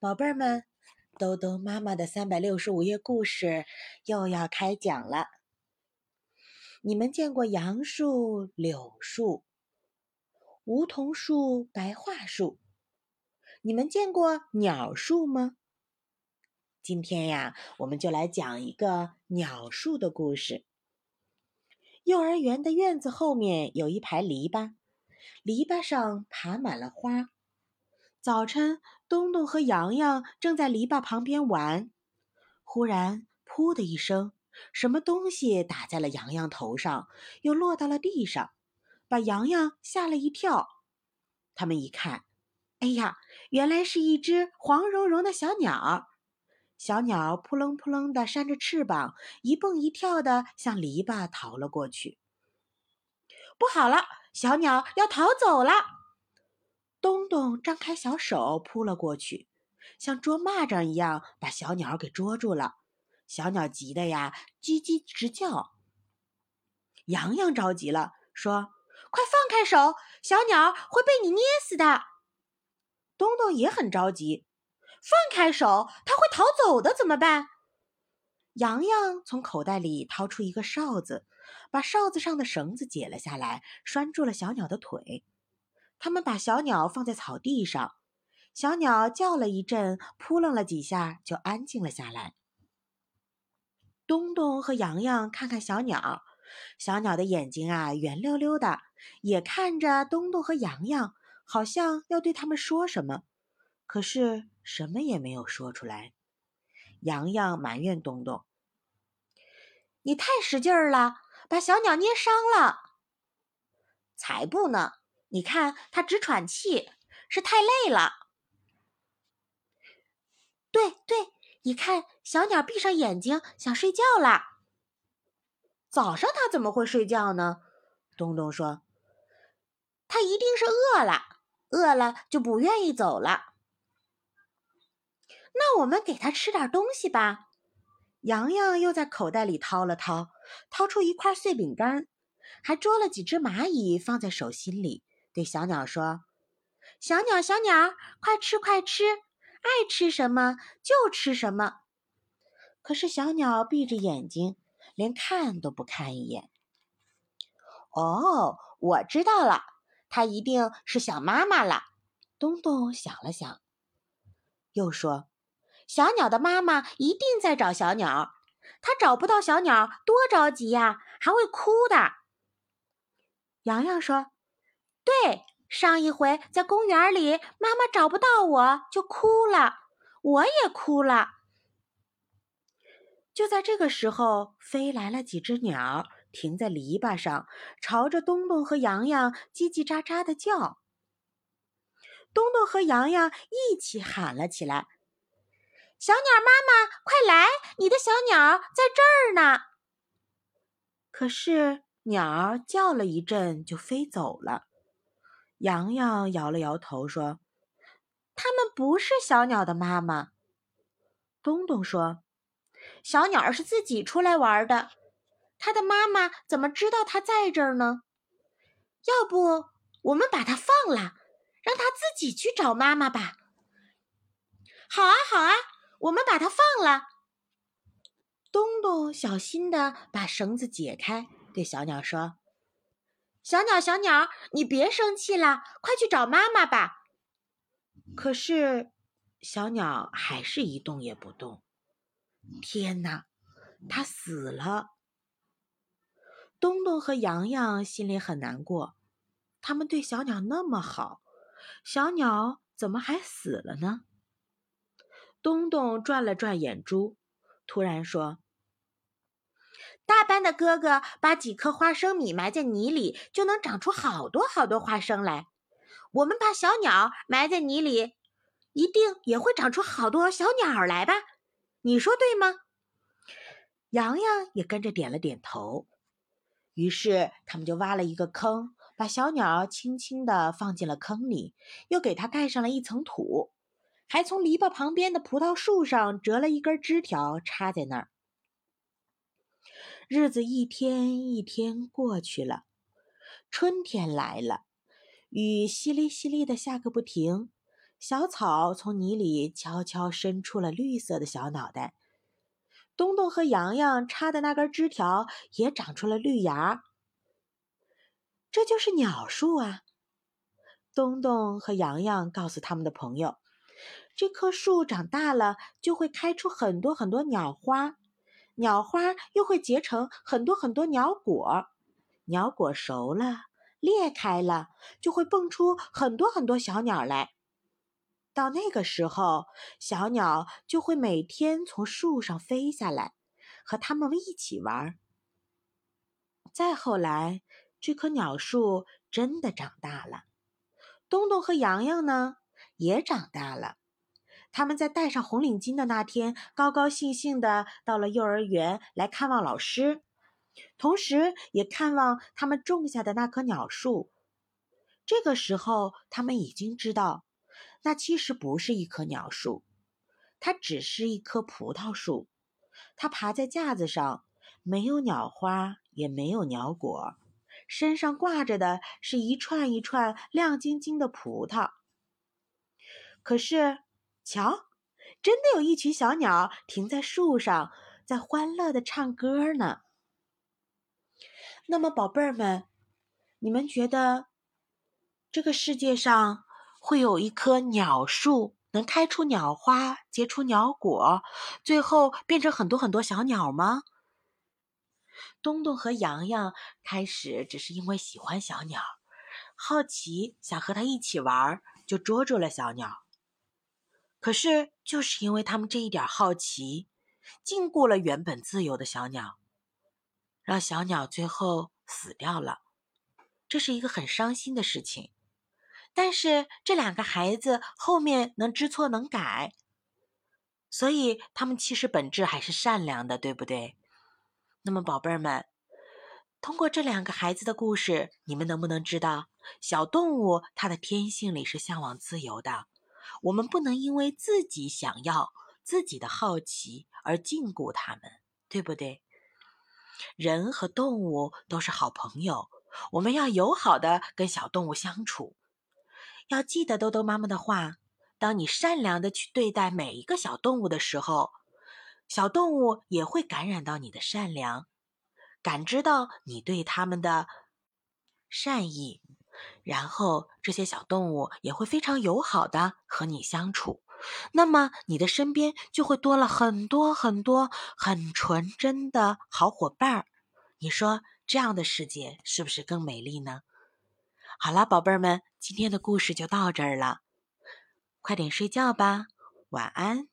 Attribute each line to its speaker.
Speaker 1: 宝贝儿们，兜兜妈妈的三百六十五页故事又要开讲了。你们见过杨树、柳树、梧桐树、白桦树？你们见过鸟树吗？今天呀，我们就来讲一个鸟树的故事。幼儿园的院子后面有一排篱笆，篱笆上爬满了花。早晨，东东和洋洋正在篱笆旁边玩，忽然“噗”的一声，什么东西打在了洋洋头上，又落到了地上，把洋洋吓了一跳。他们一看，哎呀，原来是一只黄茸茸的小鸟。小鸟扑棱扑棱地扇着翅膀，一蹦一跳地向篱笆逃了过去。不好了，小鸟要逃走了！东东张开小手扑了过去，像捉蚂蚱一样把小鸟给捉住了。小鸟急得呀，叽叽直叫。洋洋着急了，说：“快放开手，小鸟会被你捏死的。”东东也很着急，放开手，它会逃走的，怎么办？洋洋从口袋里掏出一个哨子，把哨子上的绳子解了下来，拴住了小鸟的腿。他们把小鸟放在草地上，小鸟叫了一阵，扑棱了几下，就安静了下来。东东和洋洋看看小鸟，小鸟的眼睛啊圆溜溜的，也看着东东和洋洋，好像要对他们说什么，可是什么也没有说出来。洋洋埋怨东东：“你太使劲儿了，把小鸟捏伤了。”“才不呢！”你看，它直喘气，是太累了。对对，你看，小鸟闭上眼睛想睡觉了。早上它怎么会睡觉呢？东东说：“它一定是饿了，饿了就不愿意走了。”那我们给它吃点东西吧。洋洋又在口袋里掏了掏，掏出一块碎饼干，还捉了几只蚂蚁放在手心里。对小鸟说：“小鸟，小鸟，快吃，快吃，爱吃什么就吃什么。”可是小鸟闭着眼睛，连看都不看一眼。哦，我知道了，它一定是想妈妈了。东东想了想，又说：“小鸟的妈妈一定在找小鸟，它找不到小鸟，多着急呀，还会哭的。”洋洋说。对，上一回在公园里，妈妈找不到我就哭了，我也哭了。就在这个时候，飞来了几只鸟，停在篱笆上，朝着东东和洋洋叽叽喳喳的叫。东东和洋洋一起喊了起来：“小鸟妈妈，快来！你的小鸟在这儿呢。”可是鸟叫了一阵，就飞走了。洋洋摇了摇头说：“他们不是小鸟的妈妈。”东东说：“小鸟是自己出来玩的，它的妈妈怎么知道它在这儿呢？要不我们把它放了，让它自己去找妈妈吧？”“好啊，好啊，我们把它放了。”东东小心的把绳子解开，对小鸟说。小鸟，小鸟，你别生气了，快去找妈妈吧。可是，小鸟还是一动也不动。天哪，它死了！东东和洋洋心里很难过，他们对小鸟那么好，小鸟怎么还死了呢？东东转了转眼珠，突然说。大班的哥哥把几颗花生米埋在泥里，就能长出好多好多花生来。我们把小鸟埋在泥里，一定也会长出好多小鸟来吧？你说对吗？洋洋也跟着点了点头。于是他们就挖了一个坑，把小鸟轻轻地放进了坑里，又给它盖上了一层土，还从篱笆旁边的葡萄树上折了一根枝条插在那儿。日子一天一天过去了，春天来了，雨淅沥淅沥的下个不停，小草从泥里悄悄伸出了绿色的小脑袋。东东和洋洋插的那根枝条也长出了绿芽。这就是鸟树啊！东东和洋洋告诉他们的朋友，这棵树长大了就会开出很多很多鸟花，鸟花又会结成很多很多鸟果，鸟果熟了裂开了，就会蹦出很多很多小鸟来。到那个时候，小鸟就会每天从树上飞下来，和它们一起玩。再后来，这棵鸟树真的长大了。东东和洋洋呢，也长大了。他们在戴上红领巾的那天，高高兴兴的到了幼儿园来看望老师，同时也看望他们种下的那棵鸟树。这个时候，他们已经知道。那其实不是一棵鸟树，它只是一棵葡萄树。它爬在架子上，没有鸟花，也没有鸟果，身上挂着的是一串一串亮晶晶的葡萄。可是，瞧，真的有一群小鸟停在树上，在欢乐的唱歌呢。那么，宝贝儿们，你们觉得这个世界上？会有一棵鸟树，能开出鸟花，结出鸟果，最后变成很多很多小鸟吗？东东和洋洋开始只是因为喜欢小鸟，好奇想和它一起玩，就捉住了小鸟。可是就是因为他们这一点好奇，禁锢了原本自由的小鸟，让小鸟最后死掉了。这是一个很伤心的事情。但是这两个孩子后面能知错能改，所以他们其实本质还是善良的，对不对？那么，宝贝儿们，通过这两个孩子的故事，你们能不能知道，小动物它的天性里是向往自由的？我们不能因为自己想要、自己的好奇而禁锢它们，对不对？人和动物都是好朋友，我们要友好的跟小动物相处。要记得豆豆妈妈的话：当你善良的去对待每一个小动物的时候，小动物也会感染到你的善良，感知到你对他们的善意，然后这些小动物也会非常友好的和你相处。那么你的身边就会多了很多很多很纯真的好伙伴儿。你说这样的世界是不是更美丽呢？好了，宝贝儿们，今天的故事就到这儿了，快点睡觉吧，晚安。